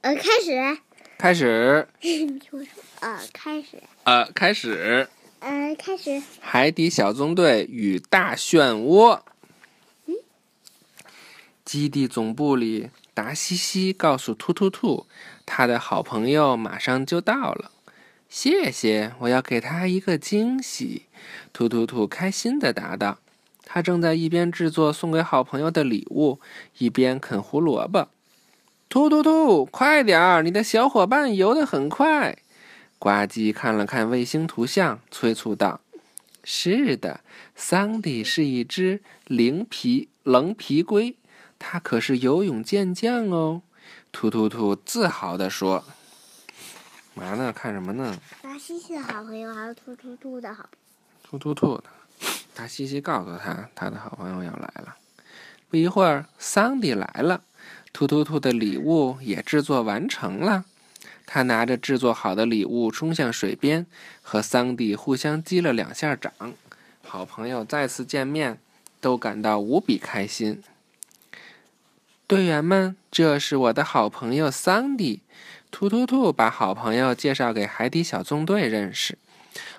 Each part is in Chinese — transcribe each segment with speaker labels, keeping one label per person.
Speaker 1: 呃，开始。
Speaker 2: 开始。
Speaker 1: 呃，开始。
Speaker 2: 呃，开始。
Speaker 1: 呃，开始。
Speaker 2: 海底小纵队与大漩涡。
Speaker 1: 嗯。
Speaker 2: 基地总部里，达西西告诉突突兔，他的好朋友马上就到了。谢谢，我要给他一个惊喜。突突兔开心的答道。他正在一边制作送给好朋友的礼物，一边啃胡萝卜。突突突，快点儿！你的小伙伴游得很快。呱唧看了看卫星图像，催促道：“是的，桑迪是一只灵皮棱皮龟，它可是游泳健将哦。”突突突自豪地说：“嘛呢？看什么呢？”
Speaker 1: 达西西的好朋友还是突突突的好？
Speaker 2: 突突兔。达西西告诉他，他的好朋友要来了。不一会儿，桑迪来了。突突兔的礼物也制作完成了，他拿着制作好的礼物冲向水边，和桑迪互相击了两下掌。好朋友再次见面，都感到无比开心。队员们，这是我的好朋友桑迪。突突兔把好朋友介绍给海底小纵队认识。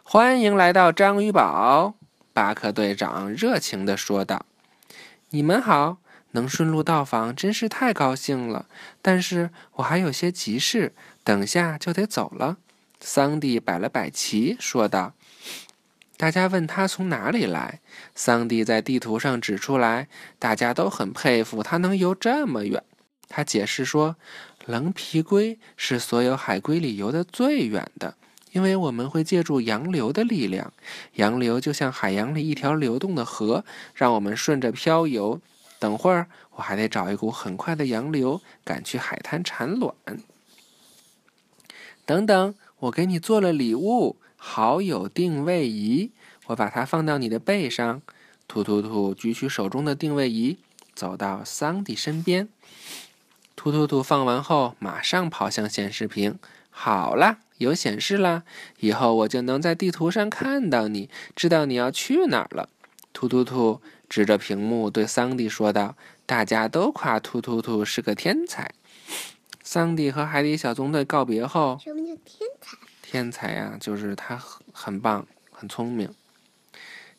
Speaker 2: 欢迎来到章鱼堡，巴克队长热情地说道：“你们好。”能顺路到访真是太高兴了，但是我还有些急事，等下就得走了。桑迪摆了摆旗，说道：“大家问他从哪里来，桑迪在地图上指出来，大家都很佩服他能游这么远。他解释说，棱皮龟是所有海龟里游得最远的，因为我们会借助洋流的力量，洋流就像海洋里一条流动的河，让我们顺着漂游。”等会儿，我还得找一股很快的洋流赶去海滩产卵。等等，我给你做了礼物——好友定位仪，我把它放到你的背上。突突突举起手中的定位仪，走到桑迪身边。突突突放完后，马上跑向显示屏。好了，有显示啦，以后我就能在地图上看到你，知道你要去哪儿了。突突突。指着屏幕对桑迪说道：“大家都夸突突突是个天才。”桑迪和海底小纵队告别后，
Speaker 1: 什么叫天才？
Speaker 2: 天才呀，就是他很很棒，很聪明。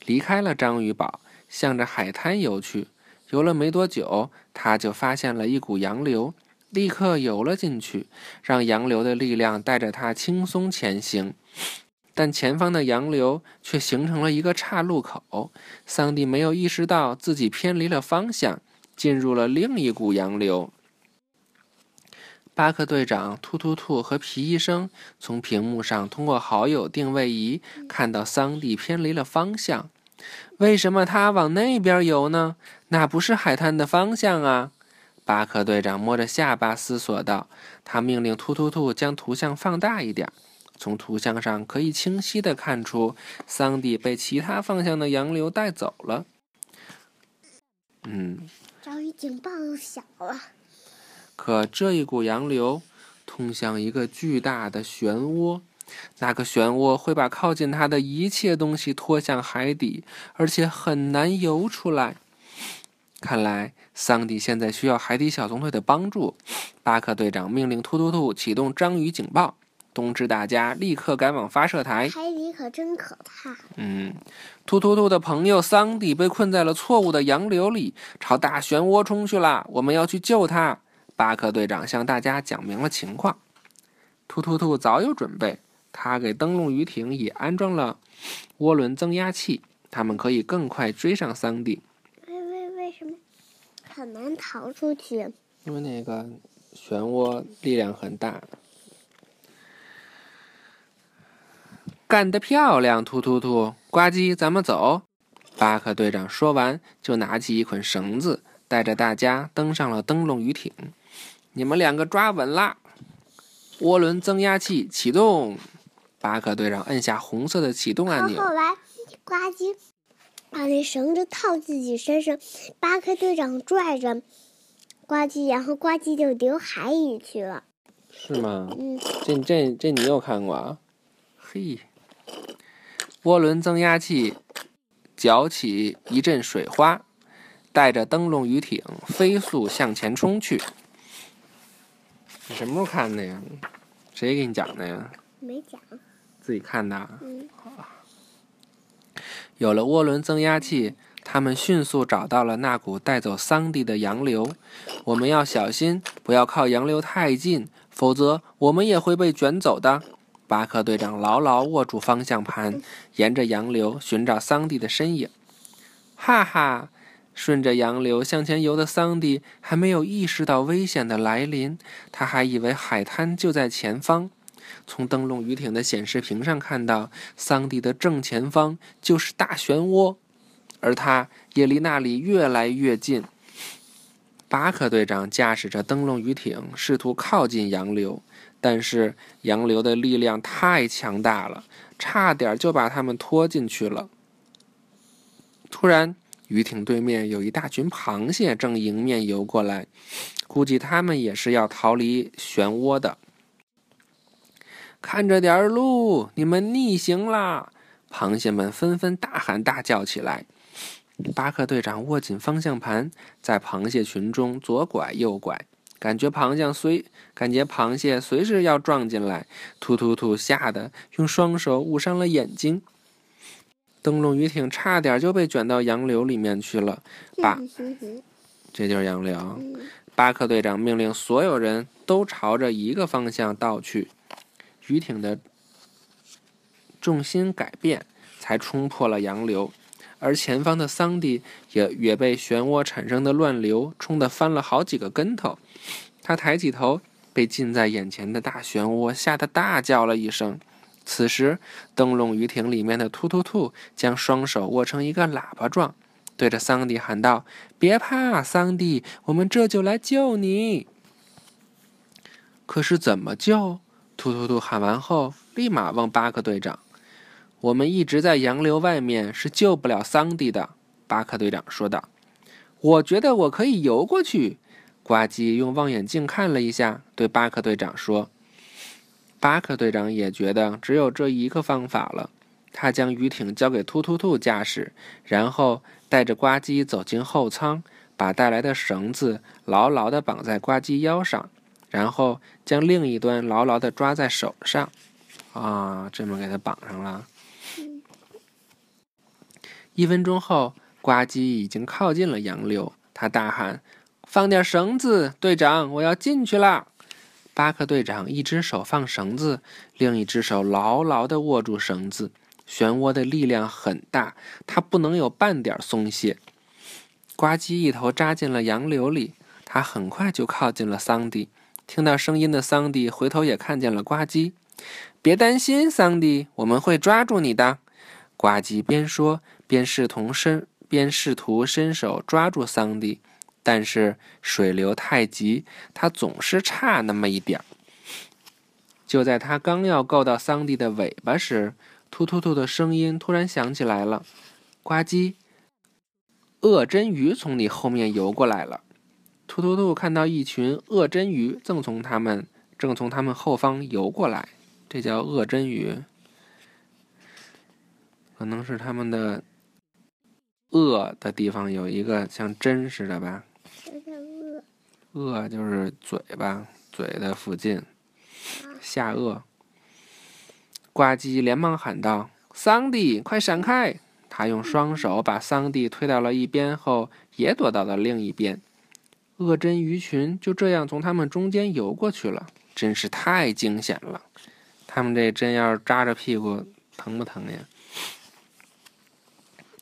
Speaker 2: 离开了章鱼堡，向着海滩游去。游了没多久，他就发现了一股洋流，立刻游了进去，让洋流的力量带着他轻松前行。但前方的洋流却形成了一个岔路口，桑迪没有意识到自己偏离了方向，进入了另一股洋流。巴克队长、突突兔和皮医生从屏幕上通过好友定位仪看到桑迪偏离了方向。为什么他往那边游呢？那不是海滩的方向啊！巴克队长摸着下巴思索道。他命令突突兔将图像放大一点。从图像上可以清晰的看出，桑迪被其他方向的洋流带走了。嗯，
Speaker 1: 章鱼警报响了。
Speaker 2: 可这一股洋流通向一个巨大的漩涡，那个漩涡会把靠近它的一切东西拖向海底，而且很难游出来。看来，桑迪现在需要海底小纵队的帮助。巴克队长命令突突兔启动章鱼警报。通知大家立刻赶往发射台。
Speaker 1: 海底可真可怕。
Speaker 2: 嗯，突突突的朋友桑迪被困在了错误的洋流里，朝大漩涡冲去了。我们要去救他。巴克队长向大家讲明了情况。突突突早有准备，他给灯笼鱼艇也安装了涡轮增压器，他们可以更快追上桑迪。
Speaker 1: 为为为什么很难逃出去？
Speaker 2: 因为那个漩涡力量很大。干得漂亮，突突突！呱唧，咱们走。巴克队长说完，就拿起一捆绳子，带着大家登上了灯笼鱼艇。你们两个抓稳啦！涡轮增压器启动。巴克队长按下红色的启动按钮。
Speaker 1: 后来，呱唧把那绳子套自己身上，巴克队长拽着呱唧，然后呱唧就流海里去了。
Speaker 2: 是吗？
Speaker 1: 嗯。
Speaker 2: 这这这你有看过啊？嘿。涡轮增压器搅起一阵水花，带着灯笼鱼艇飞速向前冲去。你什么时候看的呀？谁给你讲的呀？
Speaker 1: 没讲。
Speaker 2: 自己看的。
Speaker 1: 嗯。
Speaker 2: 有了涡轮增压器，他们迅速找到了那股带走桑蒂的洋流。我们要小心，不要靠洋流太近，否则我们也会被卷走的。巴克队长牢牢握住方向盘，沿着洋流寻找桑蒂的身影。哈哈！顺着洋流向前游的桑蒂还没有意识到危险的来临，他还以为海滩就在前方。从灯笼鱼艇的显示屏上看到，桑蒂的正前方就是大漩涡，而他也离那里越来越近。巴克队长驾驶着灯笼鱼艇，试图靠近洋流，但是洋流的力量太强大了，差点就把他们拖进去了。突然，鱼艇对面有一大群螃蟹正迎面游过来，估计他们也是要逃离漩涡的。看着点路，你们逆行啦！螃蟹们纷纷大喊大叫起来。巴克队长握紧方向盘，在螃蟹群中左拐右拐，感觉螃蟹随感觉螃蟹随时要撞进来。突突突！吓得用双手捂上了眼睛。灯笼鱼艇差点就被卷到洋流里面去了。巴，这就是洋流。巴克队长命令所有人都朝着一个方向倒去。鱼艇的重心改变，才冲破了洋流，而前方的桑迪也也被漩涡产生的乱流冲得翻了好几个跟头。他抬起头，被近在眼前的大漩涡吓得大叫了一声。此时，灯笼鱼艇里面的突突兔将双手握成一个喇叭状，对着桑迪喊道：“别怕，桑迪，我们这就来救你。”可是怎么救？突突突！喊完后，立马问巴克队长：“我们一直在洋流外面，是救不了桑迪的。”巴克队长说道。“我觉得我可以游过去。”呱唧用望远镜看了一下，对巴克队长说。巴克队长也觉得只有这一个方法了。他将鱼艇交给突突兔驾驶，然后带着呱唧走进后舱，把带来的绳子牢牢地绑在呱唧腰上。然后将另一端牢牢地抓在手上，啊，这么给它绑上了。一分钟后，呱唧已经靠近了洋流，他大喊：“放点绳子，队长，我要进去啦！”巴克队长一只手放绳子，另一只手牢牢地握住绳子。漩涡的力量很大，他不能有半点松懈。呱唧一头扎进了洋流里，他很快就靠近了桑迪。听到声音的桑迪回头也看见了呱唧。别担心，桑迪，我们会抓住你的。呱唧边说边试图伸边试图伸手抓住桑迪，但是水流太急，他总是差那么一点儿。就在他刚要够到桑迪的尾巴时，突突突的声音突然响起来了：“呱唧，鳄真鱼从你后面游过来了。”突突突看到一群鳄真鱼正从他们正从他们后方游过来，这叫鳄真鱼，可能是他们的鳄的地方有一个像针似的吧？
Speaker 1: 鳄？
Speaker 2: 鳄就是嘴巴，嘴的附近，下颚。呱唧连忙喊道：“桑迪，快闪开！”他用双手把桑迪推到了一边后，也躲到了另一边。鳄针鱼群就这样从他们中间游过去了，真是太惊险了。他们这针要是扎着屁股，疼不疼呀？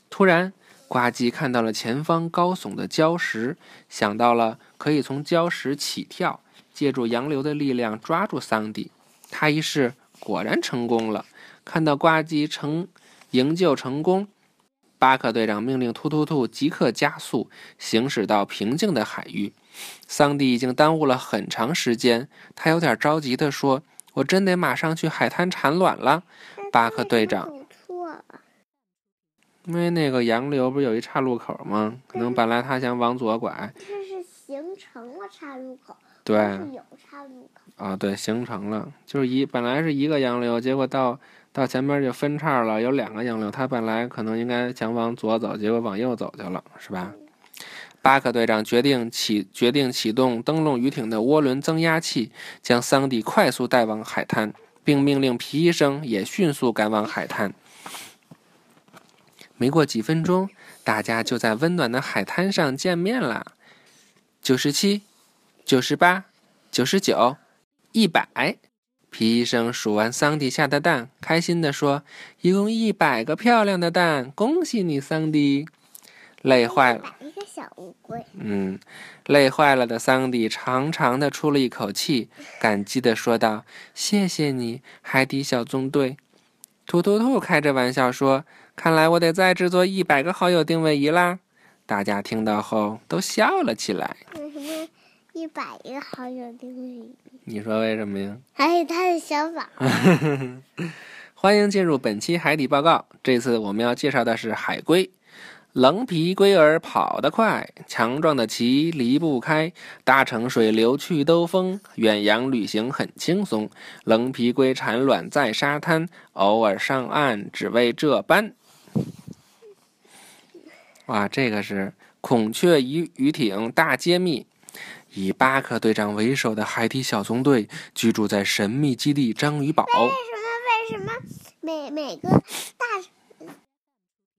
Speaker 2: 突然，呱唧看到了前方高耸的礁石，想到了可以从礁石起跳，借助洋流的力量抓住桑迪。他一试，果然成功了。看到呱唧成营救成功。巴克队长命令突突兔即刻加速行驶到平静的海域。桑迪已经耽误了很长时间，他有点着急地说：“我真得马上去海滩产卵了。”巴克队长，
Speaker 1: 错了，
Speaker 2: 因为那个洋流不是有一岔路口吗？可能本来他想往左拐，
Speaker 1: 这是形成了岔路口，
Speaker 2: 对，
Speaker 1: 有岔路口
Speaker 2: 啊，对，形成了，就是一本来是一个洋流，结果到。到前边就分叉了，有两个洋流，他本来可能应该想往左走，结果往右走去了，是吧？巴克队长决定启决定启动灯笼鱼艇的涡轮增压器，将桑迪快速带往海滩，并命令皮医生也迅速赶往海滩。没过几分钟，大家就在温暖的海滩上见面了。九十七，九十八，九十九，一百。皮医生数完桑迪下的蛋，开心地说：“一共一百个漂亮的蛋，恭喜你，桑迪！”累坏了，
Speaker 1: 一个小乌龟。
Speaker 2: 嗯，累坏了的桑迪长长的出了一口气，感激地说道：“谢谢你，海底小纵队。”突突兔开着玩笑说：“看来我得再制作一百个好友定位仪啦！”大家听到后都笑了起来。
Speaker 1: 为什么一百个好友定位仪？
Speaker 2: 你说为什么呀？
Speaker 1: 还有他的小宝。
Speaker 2: 欢迎进入本期海底报告。这次我们要介绍的是海龟。棱皮龟儿跑得快，强壮的鳍离不开。搭乘水流去兜风，远洋旅行很轻松。棱皮龟产卵在沙滩，偶尔上岸只为这般。哇，这个是孔雀鱼鱼艇大揭秘。以巴克队长为首的海底小纵队居住在神秘基地章鱼堡。为
Speaker 1: 什么？为什么每每个大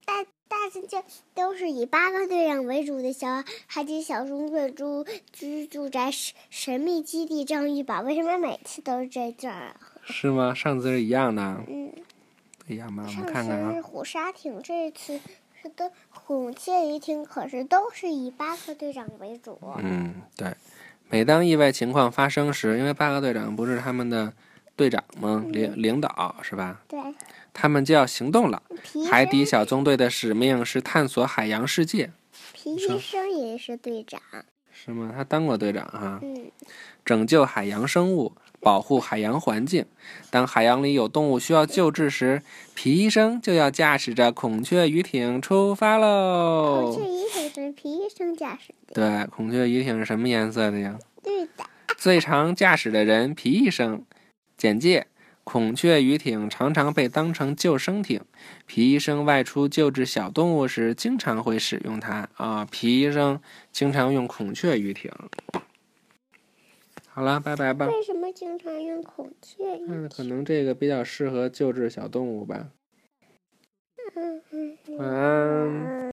Speaker 1: 大大世界都是以巴克队长为主的小海底小纵队住居住在神神秘基地章鱼堡？为什么每次都是在这儿啊？
Speaker 2: 是吗？上次是一样的。
Speaker 1: 嗯，
Speaker 2: 一样吗？我们看看啊。
Speaker 1: 是虎鲨艇，这次。是的，孔雀鱼艇可是都是以巴克队长为主。
Speaker 2: 嗯，对。每当意外情况发生时，因为巴克队长不是他们的队长吗？领领导是吧？
Speaker 1: 对。
Speaker 2: 他们就要行动了。海底小纵队的使命是探索海洋世界。
Speaker 1: 皮医生也是队长。
Speaker 2: 是吗？他当过队长哈。
Speaker 1: 嗯。
Speaker 2: 拯救海洋生物。保护海洋环境。当海洋里有动物需要救治时，皮医生就要驾驶着孔雀鱼艇出发
Speaker 1: 喽。孔雀鱼艇是皮医生驾驶的。
Speaker 2: 对，孔雀鱼艇是什么颜色的呀？
Speaker 1: 绿的。
Speaker 2: 最常驾驶的人皮医生。简介：孔雀鱼艇常常被当成救生艇，皮医生外出救治小动物时经常会使用它。啊，皮医生经常用孔雀鱼艇。好了，拜拜吧。
Speaker 1: 为什么经常用孔雀？
Speaker 2: 嗯，可能这个比较适合救治小动物吧。
Speaker 1: 嗯嗯。
Speaker 2: 晚安。